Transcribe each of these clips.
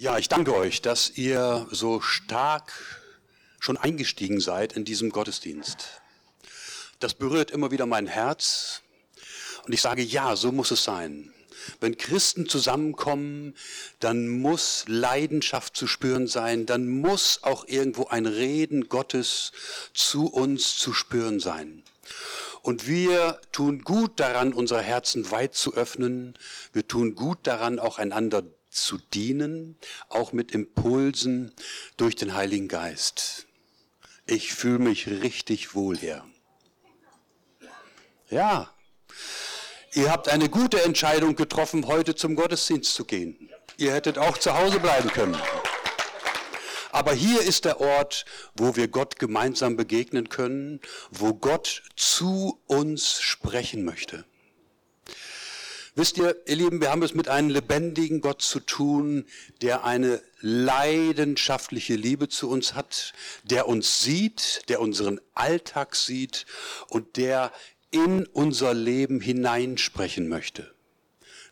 Ja, ich danke euch, dass ihr so stark schon eingestiegen seid in diesem Gottesdienst. Das berührt immer wieder mein Herz und ich sage, ja, so muss es sein. Wenn Christen zusammenkommen, dann muss Leidenschaft zu spüren sein, dann muss auch irgendwo ein Reden Gottes zu uns zu spüren sein. Und wir tun gut daran, unsere Herzen weit zu öffnen. Wir tun gut daran, auch einander zu dienen, auch mit Impulsen durch den Heiligen Geist. Ich fühle mich richtig wohl hier. Ja, ihr habt eine gute Entscheidung getroffen, heute zum Gottesdienst zu gehen. Ihr hättet auch zu Hause bleiben können. Aber hier ist der Ort, wo wir Gott gemeinsam begegnen können, wo Gott zu uns sprechen möchte. Wisst ihr, ihr Lieben, wir haben es mit einem lebendigen Gott zu tun, der eine leidenschaftliche Liebe zu uns hat, der uns sieht, der unseren Alltag sieht und der in unser Leben hineinsprechen möchte.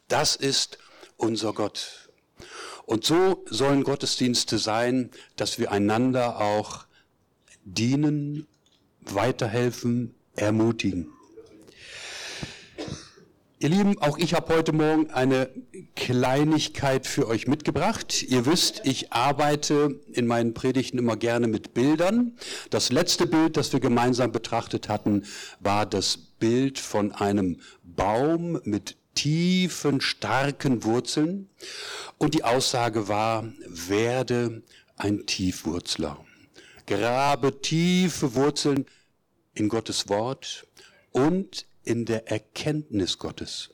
Das ist unser Gott. Und so sollen Gottesdienste sein, dass wir einander auch dienen, weiterhelfen, ermutigen. Ihr Lieben, auch ich habe heute Morgen eine Kleinigkeit für euch mitgebracht. Ihr wisst, ich arbeite in meinen Predigten immer gerne mit Bildern. Das letzte Bild, das wir gemeinsam betrachtet hatten, war das Bild von einem Baum mit tiefen, starken Wurzeln. Und die Aussage war, werde ein Tiefwurzler. Grabe tiefe Wurzeln in Gottes Wort und in der Erkenntnis Gottes.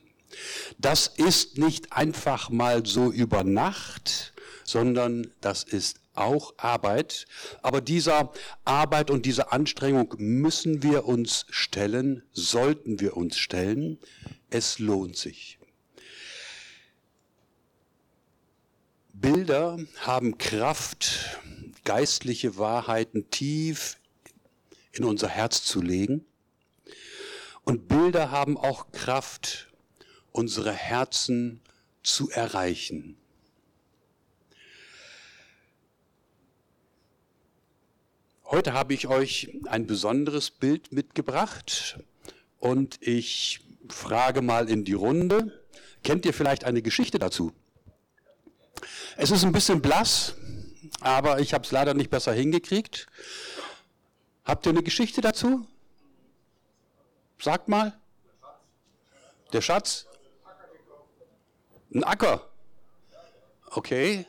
Das ist nicht einfach mal so über Nacht, sondern das ist auch Arbeit. Aber dieser Arbeit und dieser Anstrengung müssen wir uns stellen, sollten wir uns stellen. Es lohnt sich. Bilder haben Kraft, geistliche Wahrheiten tief in unser Herz zu legen. Und Bilder haben auch Kraft, unsere Herzen zu erreichen. Heute habe ich euch ein besonderes Bild mitgebracht und ich frage mal in die Runde, kennt ihr vielleicht eine Geschichte dazu? Es ist ein bisschen blass, aber ich habe es leider nicht besser hingekriegt. Habt ihr eine Geschichte dazu? Sagt mal. Der Schatz? Ein Acker. Okay.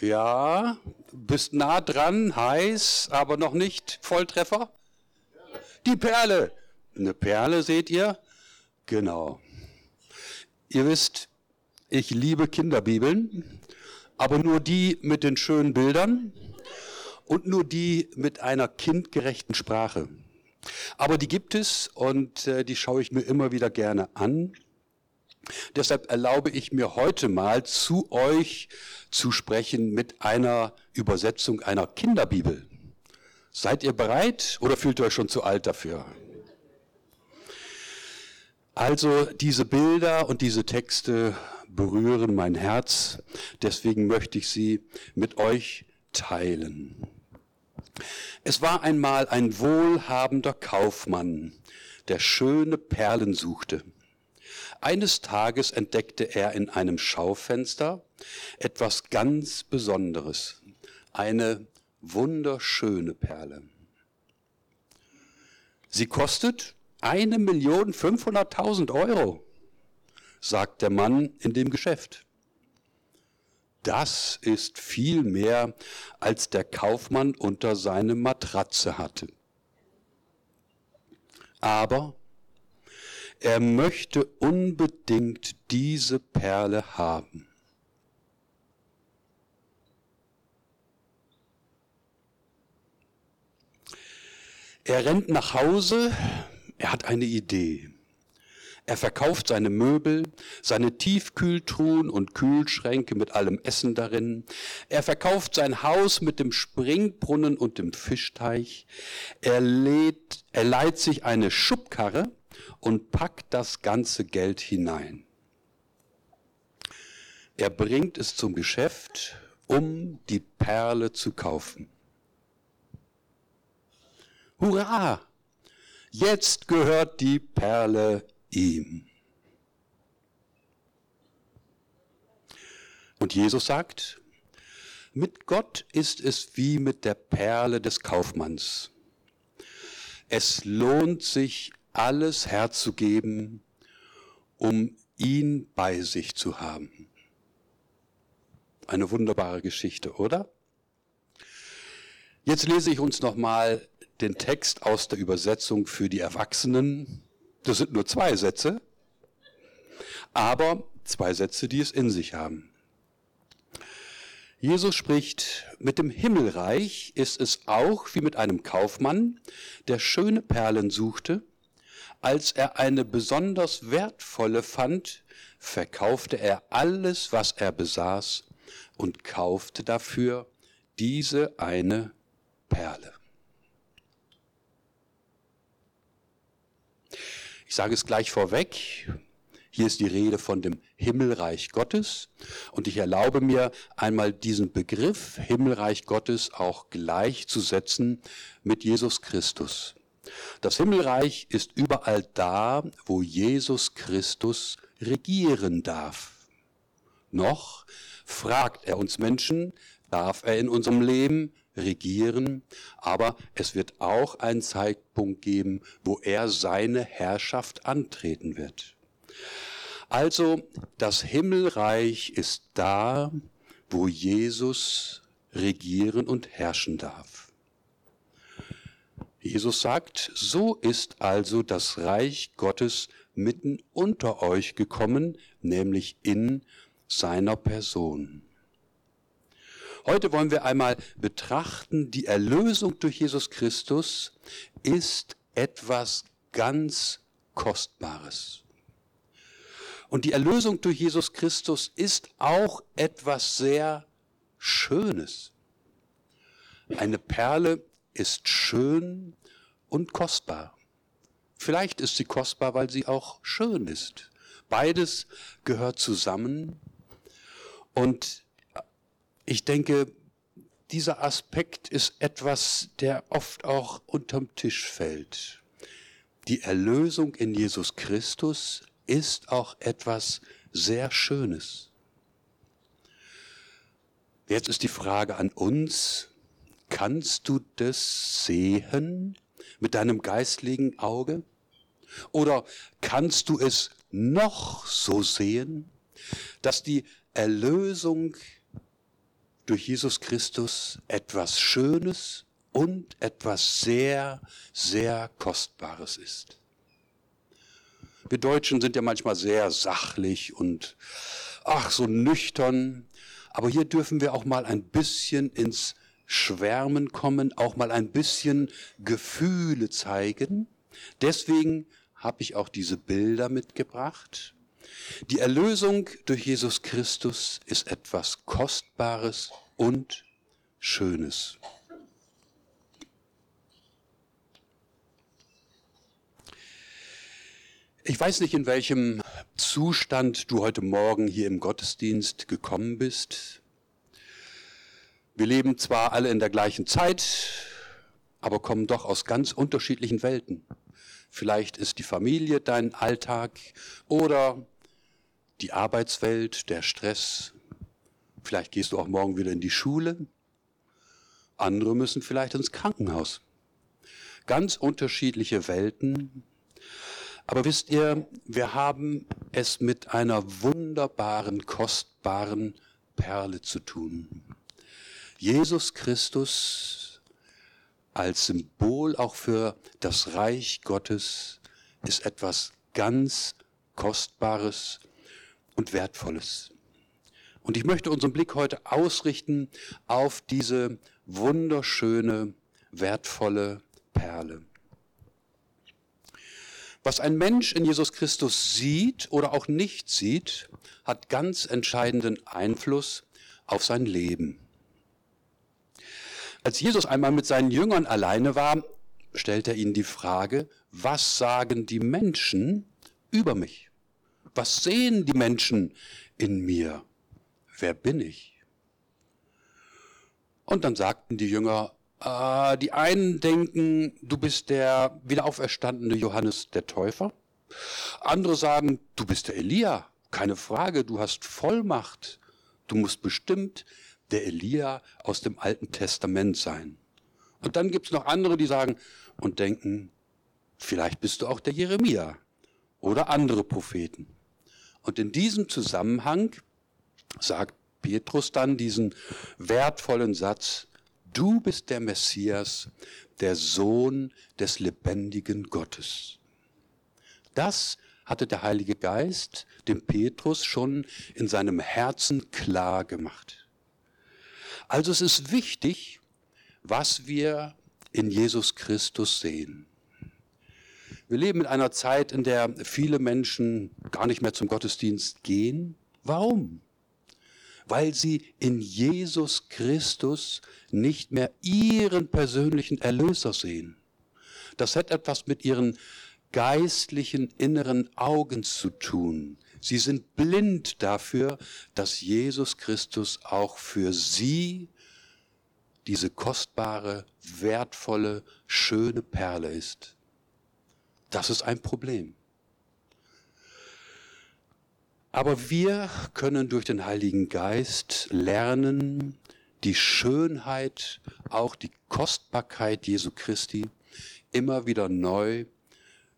Ja, bist nah dran, heiß, aber noch nicht Volltreffer. Die Perle. Eine Perle seht ihr? Genau. Ihr wisst, ich liebe Kinderbibeln, aber nur die mit den schönen Bildern und nur die mit einer kindgerechten Sprache. Aber die gibt es und äh, die schaue ich mir immer wieder gerne an. Deshalb erlaube ich mir heute mal zu euch zu sprechen mit einer Übersetzung einer Kinderbibel. Seid ihr bereit oder fühlt ihr euch schon zu alt dafür? Also diese Bilder und diese Texte berühren mein Herz, deswegen möchte ich sie mit euch teilen. Es war einmal ein wohlhabender Kaufmann, der schöne Perlen suchte. Eines Tages entdeckte er in einem Schaufenster etwas ganz Besonderes, eine wunderschöne Perle. Sie kostet eine Million fünfhunderttausend Euro, sagt der Mann in dem Geschäft. Das ist viel mehr, als der Kaufmann unter seine Matratze hatte. Aber er möchte unbedingt diese Perle haben. Er rennt nach Hause, er hat eine Idee. Er verkauft seine Möbel, seine Tiefkühltruhen und Kühlschränke mit allem Essen darin. Er verkauft sein Haus mit dem Springbrunnen und dem Fischteich. Er, lädt, er leiht sich eine Schubkarre und packt das ganze Geld hinein. Er bringt es zum Geschäft, um die Perle zu kaufen. Hurra! Jetzt gehört die Perle ihm. Und Jesus sagt, mit Gott ist es wie mit der Perle des Kaufmanns. Es lohnt sich, alles herzugeben, um ihn bei sich zu haben. Eine wunderbare Geschichte, oder? Jetzt lese ich uns nochmal den Text aus der Übersetzung für die Erwachsenen. Das sind nur zwei Sätze, aber zwei Sätze, die es in sich haben. Jesus spricht, mit dem Himmelreich ist es auch wie mit einem Kaufmann, der schöne Perlen suchte. Als er eine besonders wertvolle fand, verkaufte er alles, was er besaß und kaufte dafür diese eine Perle. Ich sage es gleich vorweg, hier ist die Rede von dem Himmelreich Gottes und ich erlaube mir einmal diesen Begriff Himmelreich Gottes auch gleichzusetzen mit Jesus Christus. Das Himmelreich ist überall da, wo Jesus Christus regieren darf. Noch fragt er uns Menschen, darf er in unserem Leben regieren, aber es wird auch einen Zeitpunkt geben, wo er seine Herrschaft antreten wird. Also das Himmelreich ist da, wo Jesus regieren und herrschen darf. Jesus sagt, so ist also das Reich Gottes mitten unter euch gekommen, nämlich in seiner Person. Heute wollen wir einmal betrachten, die Erlösung durch Jesus Christus ist etwas ganz Kostbares. Und die Erlösung durch Jesus Christus ist auch etwas sehr Schönes. Eine Perle ist schön und kostbar. Vielleicht ist sie kostbar, weil sie auch schön ist. Beides gehört zusammen. Und ich denke, dieser Aspekt ist etwas, der oft auch unterm Tisch fällt. Die Erlösung in Jesus Christus ist auch etwas sehr Schönes. Jetzt ist die Frage an uns, kannst du das sehen mit deinem geistlichen Auge? Oder kannst du es noch so sehen, dass die Erlösung durch Jesus Christus etwas Schönes und etwas sehr, sehr Kostbares ist? Wir Deutschen sind ja manchmal sehr sachlich und ach so nüchtern. Aber hier dürfen wir auch mal ein bisschen ins Schwärmen kommen, auch mal ein bisschen Gefühle zeigen. Deswegen habe ich auch diese Bilder mitgebracht. Die Erlösung durch Jesus Christus ist etwas Kostbares und Schönes. Ich weiß nicht, in welchem Zustand du heute Morgen hier im Gottesdienst gekommen bist. Wir leben zwar alle in der gleichen Zeit, aber kommen doch aus ganz unterschiedlichen Welten. Vielleicht ist die Familie dein Alltag oder die Arbeitswelt, der Stress. Vielleicht gehst du auch morgen wieder in die Schule. Andere müssen vielleicht ins Krankenhaus. Ganz unterschiedliche Welten, aber wisst ihr, wir haben es mit einer wunderbaren, kostbaren Perle zu tun. Jesus Christus als Symbol auch für das Reich Gottes ist etwas ganz Kostbares und Wertvolles. Und ich möchte unseren Blick heute ausrichten auf diese wunderschöne, wertvolle Perle. Was ein Mensch in Jesus Christus sieht oder auch nicht sieht, hat ganz entscheidenden Einfluss auf sein Leben. Als Jesus einmal mit seinen Jüngern alleine war, stellt er ihnen die Frage, was sagen die Menschen über mich? Was sehen die Menschen in mir? wer bin ich? Und dann sagten die Jünger, äh, die einen denken, du bist der wiederauferstandene Johannes der Täufer. Andere sagen, du bist der Elia. Keine Frage, du hast Vollmacht. Du musst bestimmt der Elia aus dem Alten Testament sein. Und dann gibt es noch andere, die sagen und denken, vielleicht bist du auch der Jeremia oder andere Propheten. Und in diesem Zusammenhang sagt Petrus dann diesen wertvollen Satz, du bist der Messias, der Sohn des lebendigen Gottes. Das hatte der Heilige Geist dem Petrus schon in seinem Herzen klar gemacht. Also es ist wichtig, was wir in Jesus Christus sehen. Wir leben in einer Zeit, in der viele Menschen gar nicht mehr zum Gottesdienst gehen. Warum? weil sie in Jesus Christus nicht mehr ihren persönlichen Erlöser sehen. Das hat etwas mit ihren geistlichen inneren Augen zu tun. Sie sind blind dafür, dass Jesus Christus auch für sie diese kostbare, wertvolle, schöne Perle ist. Das ist ein Problem. Aber wir können durch den Heiligen Geist lernen, die Schönheit, auch die Kostbarkeit Jesu Christi immer wieder neu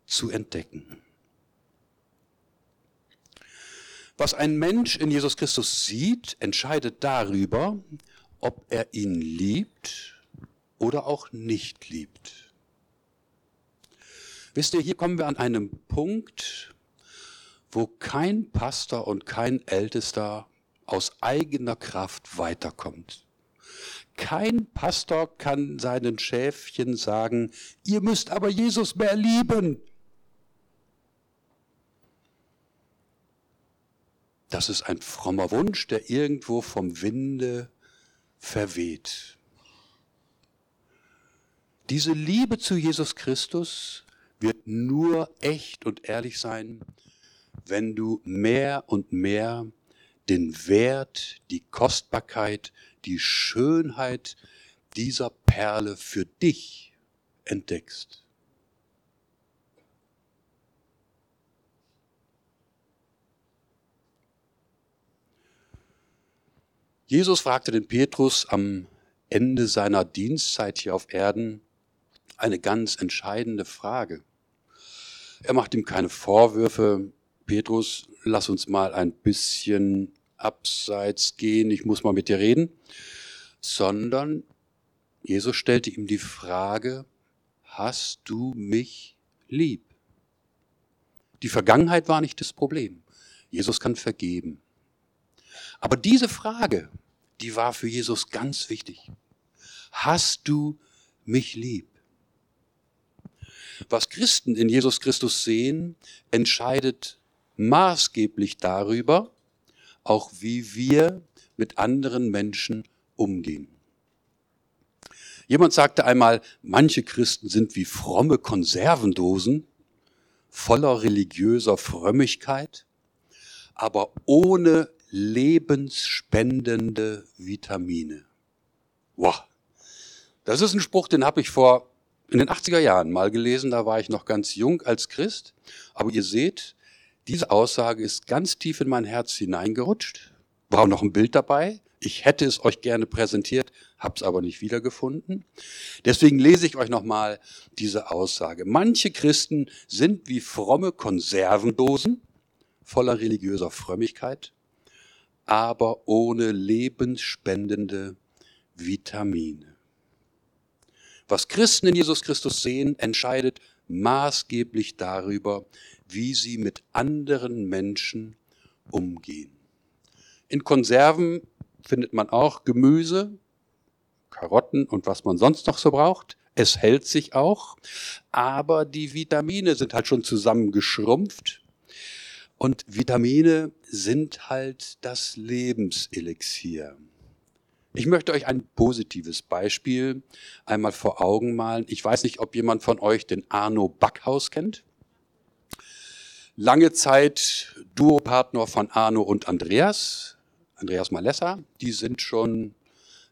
zu entdecken. Was ein Mensch in Jesus Christus sieht, entscheidet darüber, ob er ihn liebt oder auch nicht liebt. Wisst ihr, hier kommen wir an einem Punkt, wo kein Pastor und kein Ältester aus eigener Kraft weiterkommt. Kein Pastor kann seinen Schäfchen sagen, ihr müsst aber Jesus mehr lieben. Das ist ein frommer Wunsch, der irgendwo vom Winde verweht. Diese Liebe zu Jesus Christus wird nur echt und ehrlich sein, wenn du mehr und mehr den Wert, die Kostbarkeit, die Schönheit dieser Perle für dich entdeckst. Jesus fragte den Petrus am Ende seiner Dienstzeit hier auf Erden eine ganz entscheidende Frage. Er macht ihm keine Vorwürfe, Petrus, lass uns mal ein bisschen abseits gehen, ich muss mal mit dir reden, sondern Jesus stellte ihm die Frage, hast du mich lieb? Die Vergangenheit war nicht das Problem. Jesus kann vergeben. Aber diese Frage, die war für Jesus ganz wichtig. Hast du mich lieb? Was Christen in Jesus Christus sehen, entscheidet maßgeblich darüber, auch wie wir mit anderen Menschen umgehen. Jemand sagte einmal, manche Christen sind wie fromme Konservendosen, voller religiöser Frömmigkeit, aber ohne lebensspendende Vitamine. Wow. Das ist ein Spruch, den habe ich vor in den 80er Jahren mal gelesen, da war ich noch ganz jung als Christ. Aber ihr seht, diese Aussage ist ganz tief in mein Herz hineingerutscht. War auch noch ein Bild dabei. Ich hätte es euch gerne präsentiert, habe es aber nicht wiedergefunden. Deswegen lese ich euch nochmal diese Aussage. Manche Christen sind wie fromme Konservendosen voller religiöser Frömmigkeit, aber ohne lebensspendende Vitamine. Was Christen in Jesus Christus sehen, entscheidet maßgeblich darüber, wie sie mit anderen Menschen umgehen. In Konserven findet man auch Gemüse, Karotten und was man sonst noch so braucht. Es hält sich auch, aber die Vitamine sind halt schon zusammengeschrumpft. Und Vitamine sind halt das Lebenselixier. Ich möchte euch ein positives Beispiel einmal vor Augen malen. Ich weiß nicht, ob jemand von euch den Arno Backhaus kennt lange Zeit Duopartner von Arno und Andreas, Andreas Malessa, die sind schon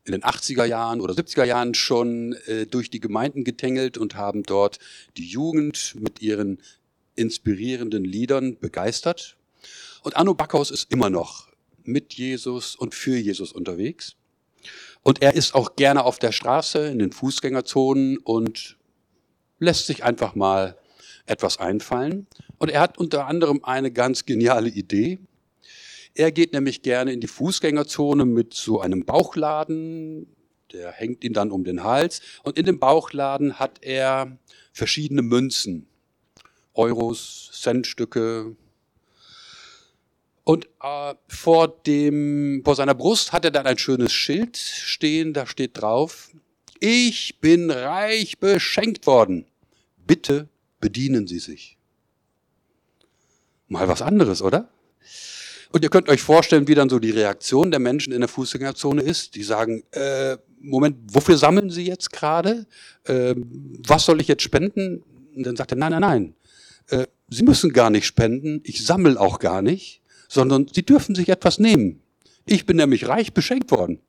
in den 80er Jahren oder 70er Jahren schon äh, durch die Gemeinden getängelt und haben dort die Jugend mit ihren inspirierenden Liedern begeistert. Und Arno Backhaus ist immer noch mit Jesus und für Jesus unterwegs. Und er ist auch gerne auf der Straße, in den Fußgängerzonen und lässt sich einfach mal etwas einfallen. Und er hat unter anderem eine ganz geniale Idee. Er geht nämlich gerne in die Fußgängerzone mit so einem Bauchladen, der hängt ihn dann um den Hals. Und in dem Bauchladen hat er verschiedene Münzen, Euros, Centstücke. Und äh, vor, dem, vor seiner Brust hat er dann ein schönes Schild stehen, da steht drauf, ich bin reich beschenkt worden. Bitte bedienen Sie sich. Mal was anderes, oder? Und ihr könnt euch vorstellen, wie dann so die Reaktion der Menschen in der Fußgängerzone ist. Die sagen, äh, Moment, wofür sammeln Sie jetzt gerade? Äh, was soll ich jetzt spenden? Und dann sagt er, nein, nein, nein. Äh, Sie müssen gar nicht spenden. Ich sammle auch gar nicht, sondern Sie dürfen sich etwas nehmen. Ich bin nämlich reich beschenkt worden.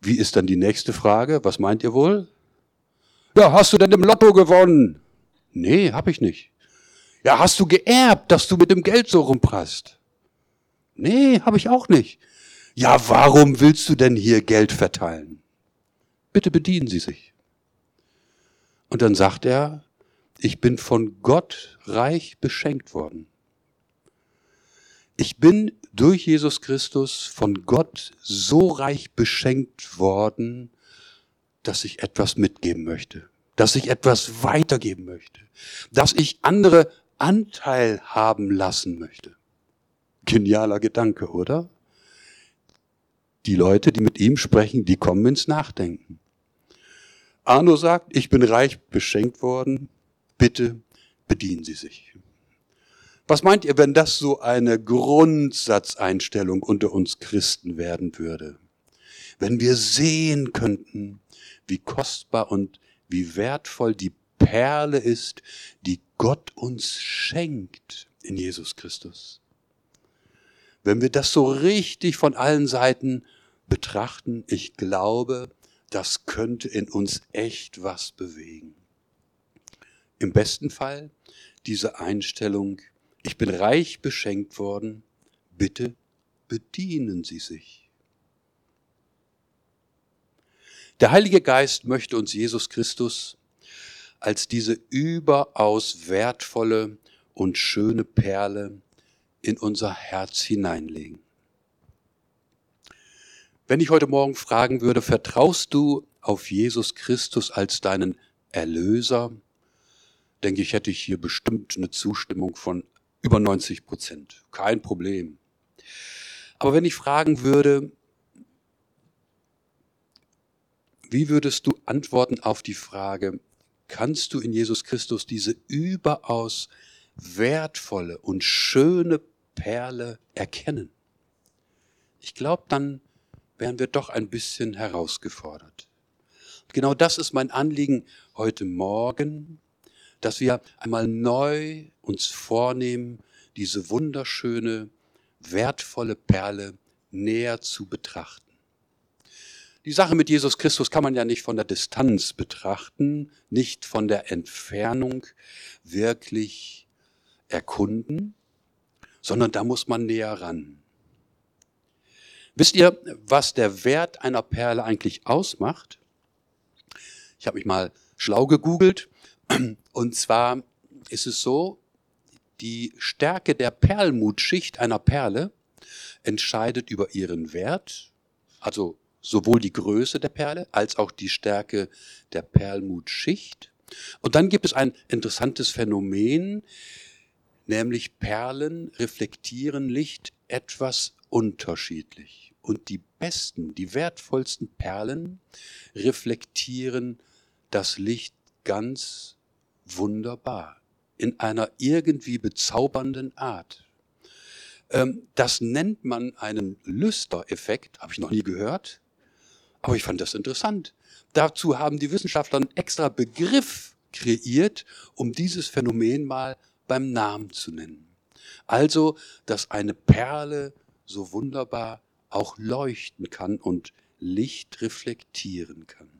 Wie ist dann die nächste Frage? Was meint ihr wohl? Ja, hast du denn im Lotto gewonnen? Nee, hab ich nicht. Ja, hast du geerbt, dass du mit dem Geld so rumprasst? Nee, hab ich auch nicht. Ja, warum willst du denn hier Geld verteilen? Bitte bedienen Sie sich. Und dann sagt er, ich bin von Gott reich beschenkt worden. Ich bin durch Jesus Christus von Gott so reich beschenkt worden, dass ich etwas mitgeben möchte dass ich etwas weitergeben möchte, dass ich andere Anteil haben lassen möchte. Genialer Gedanke, oder? Die Leute, die mit ihm sprechen, die kommen ins Nachdenken. Arno sagt, ich bin reich beschenkt worden, bitte bedienen Sie sich. Was meint ihr, wenn das so eine Grundsatzeinstellung unter uns Christen werden würde? Wenn wir sehen könnten, wie kostbar und wie wertvoll die Perle ist, die Gott uns schenkt in Jesus Christus. Wenn wir das so richtig von allen Seiten betrachten, ich glaube, das könnte in uns echt was bewegen. Im besten Fall diese Einstellung, ich bin reich beschenkt worden, bitte bedienen Sie sich. Der Heilige Geist möchte uns Jesus Christus als diese überaus wertvolle und schöne Perle in unser Herz hineinlegen. Wenn ich heute Morgen fragen würde, vertraust du auf Jesus Christus als deinen Erlöser, denke ich, hätte ich hier bestimmt eine Zustimmung von über 90 Prozent. Kein Problem. Aber wenn ich fragen würde, Wie würdest du antworten auf die Frage, kannst du in Jesus Christus diese überaus wertvolle und schöne Perle erkennen? Ich glaube, dann wären wir doch ein bisschen herausgefordert. Genau das ist mein Anliegen heute Morgen, dass wir einmal neu uns vornehmen, diese wunderschöne, wertvolle Perle näher zu betrachten. Die Sache mit Jesus Christus kann man ja nicht von der Distanz betrachten, nicht von der Entfernung wirklich erkunden, sondern da muss man näher ran. Wisst ihr, was der Wert einer Perle eigentlich ausmacht? Ich habe mich mal schlau gegoogelt und zwar ist es so, die Stärke der Perlmutschicht einer Perle entscheidet über ihren Wert, also sowohl die Größe der Perle als auch die Stärke der Perlmutschicht. Und dann gibt es ein interessantes Phänomen, nämlich Perlen reflektieren Licht etwas unterschiedlich. Und die besten, die wertvollsten Perlen reflektieren das Licht ganz wunderbar, in einer irgendwie bezaubernden Art. Ähm, das nennt man einen Lüstereffekt, habe ich noch nie gehört. Aber ich fand das interessant. Dazu haben die Wissenschaftler einen extra Begriff kreiert, um dieses Phänomen mal beim Namen zu nennen. Also, dass eine Perle so wunderbar auch leuchten kann und Licht reflektieren kann.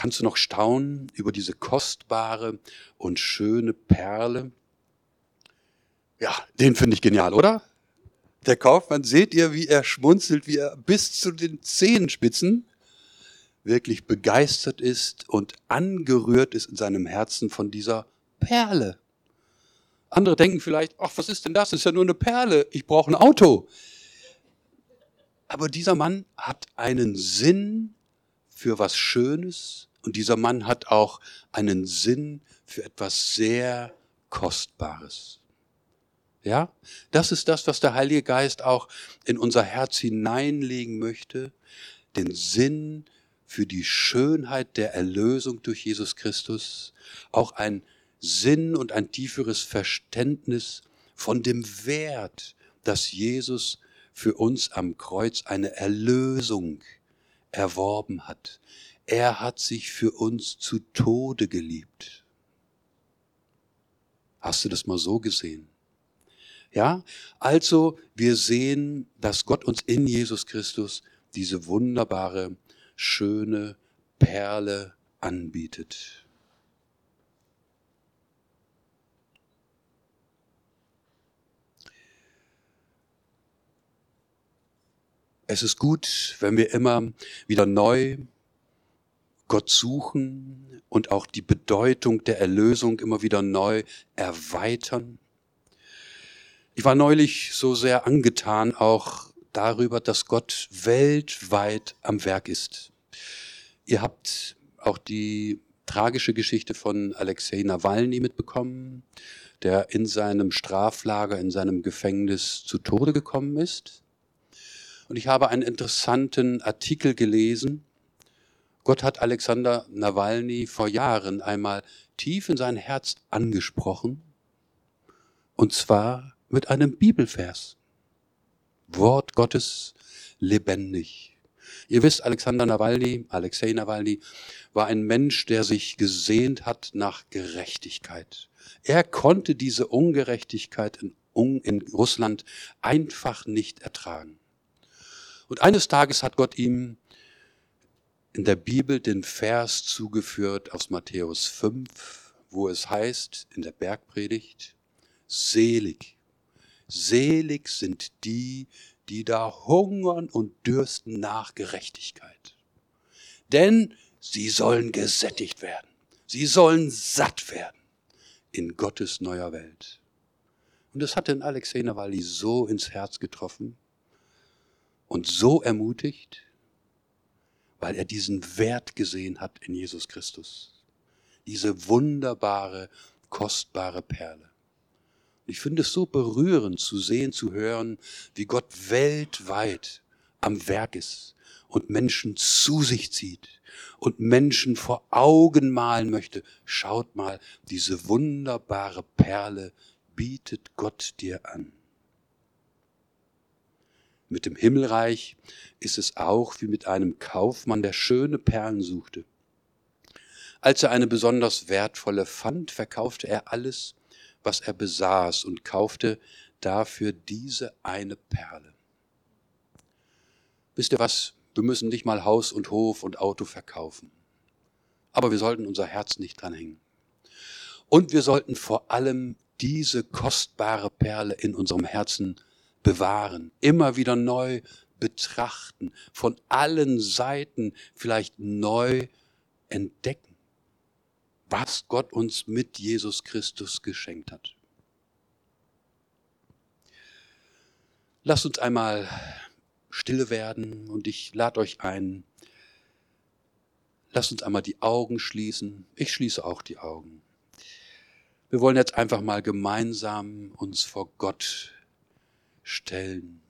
Kannst du noch staunen über diese kostbare und schöne Perle? Ja, den finde ich genial, oder? Der Kaufmann, seht ihr, wie er schmunzelt, wie er bis zu den Zehenspitzen wirklich begeistert ist und angerührt ist in seinem Herzen von dieser Perle. Andere denken vielleicht, ach, was ist denn das? Das ist ja nur eine Perle. Ich brauche ein Auto. Aber dieser Mann hat einen Sinn für was Schönes und dieser Mann hat auch einen Sinn für etwas sehr Kostbares. Ja, das ist das, was der Heilige Geist auch in unser Herz hineinlegen möchte, den Sinn für die Schönheit der Erlösung durch Jesus Christus, auch ein Sinn und ein tieferes Verständnis von dem Wert, dass Jesus für uns am Kreuz eine Erlösung erworben hat. Er hat sich für uns zu Tode geliebt. Hast du das mal so gesehen? Ja, also wir sehen, dass Gott uns in Jesus Christus diese wunderbare, schöne Perle anbietet. Es ist gut, wenn wir immer wieder neu Gott suchen und auch die Bedeutung der Erlösung immer wieder neu erweitern. Ich war neulich so sehr angetan auch darüber, dass Gott weltweit am Werk ist. Ihr habt auch die tragische Geschichte von Alexei Nawalny mitbekommen, der in seinem Straflager, in seinem Gefängnis zu Tode gekommen ist. Und ich habe einen interessanten Artikel gelesen. Gott hat Alexander Nawalny vor Jahren einmal tief in sein Herz angesprochen. Und zwar mit einem Bibelvers. Wort Gottes lebendig. Ihr wisst, Alexander Nawalny, Alexei Nawalny, war ein Mensch, der sich gesehnt hat nach Gerechtigkeit. Er konnte diese Ungerechtigkeit in, in Russland einfach nicht ertragen. Und eines Tages hat Gott ihm in der Bibel den Vers zugeführt aus Matthäus 5, wo es heißt in der Bergpredigt, selig, selig sind die, die da hungern und dürsten nach Gerechtigkeit. Denn sie sollen gesättigt werden, sie sollen satt werden in Gottes neuer Welt. Und das hat den Alexei Nawalny so ins Herz getroffen, und so ermutigt, weil er diesen Wert gesehen hat in Jesus Christus. Diese wunderbare, kostbare Perle. Ich finde es so berührend zu sehen, zu hören, wie Gott weltweit am Werk ist und Menschen zu sich zieht und Menschen vor Augen malen möchte. Schaut mal, diese wunderbare Perle bietet Gott dir an. Mit dem Himmelreich ist es auch wie mit einem Kaufmann, der schöne Perlen suchte. Als er eine besonders wertvolle fand, verkaufte er alles, was er besaß und kaufte dafür diese eine Perle. Wisst ihr was? Wir müssen nicht mal Haus und Hof und Auto verkaufen. Aber wir sollten unser Herz nicht dranhängen. Und wir sollten vor allem diese kostbare Perle in unserem Herzen bewahren, immer wieder neu betrachten, von allen Seiten vielleicht neu entdecken, was Gott uns mit Jesus Christus geschenkt hat. Lasst uns einmal stille werden und ich lade euch ein, lasst uns einmal die Augen schließen. Ich schließe auch die Augen. Wir wollen jetzt einfach mal gemeinsam uns vor Gott stellen.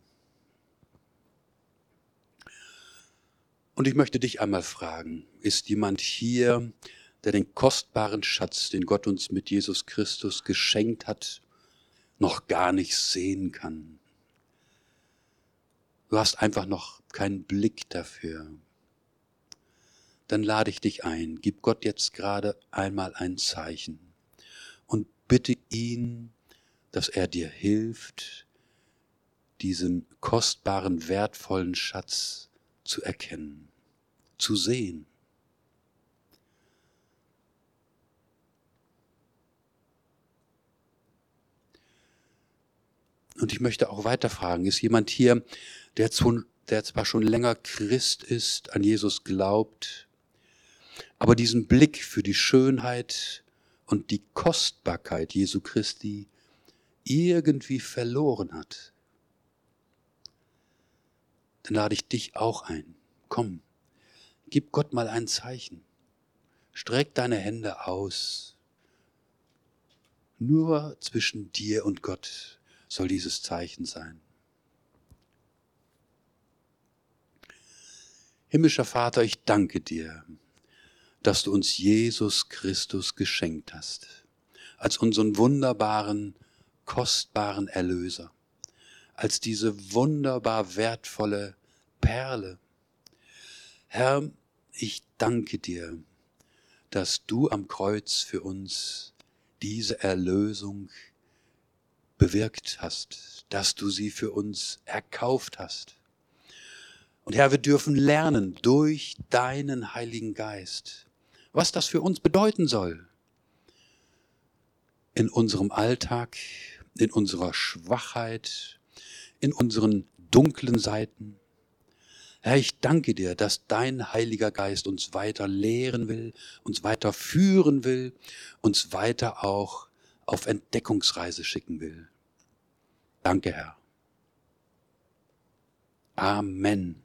Und ich möchte dich einmal fragen, ist jemand hier, der den kostbaren Schatz, den Gott uns mit Jesus Christus geschenkt hat, noch gar nicht sehen kann? Du hast einfach noch keinen Blick dafür. Dann lade ich dich ein, gib Gott jetzt gerade einmal ein Zeichen und bitte ihn, dass er dir hilft, diesen kostbaren, wertvollen Schatz zu erkennen, zu sehen. Und ich möchte auch weiter fragen, ist jemand hier, der, zu, der zwar schon länger Christ ist, an Jesus glaubt, aber diesen Blick für die Schönheit und die Kostbarkeit Jesu Christi irgendwie verloren hat, dann lade ich dich auch ein. Komm, gib Gott mal ein Zeichen. Streck deine Hände aus. Nur zwischen dir und Gott soll dieses Zeichen sein. Himmlischer Vater, ich danke dir, dass du uns Jesus Christus geschenkt hast, als unseren wunderbaren, kostbaren Erlöser, als diese wunderbar wertvolle Perle. Herr, ich danke dir, dass du am Kreuz für uns diese Erlösung bewirkt hast, dass du sie für uns erkauft hast. Und Herr, wir dürfen lernen durch deinen Heiligen Geist, was das für uns bedeuten soll. In unserem Alltag, in unserer Schwachheit, in unseren dunklen Seiten. Herr, ich danke dir, dass dein Heiliger Geist uns weiter lehren will, uns weiter führen will, uns weiter auch auf Entdeckungsreise schicken will. Danke, Herr. Amen.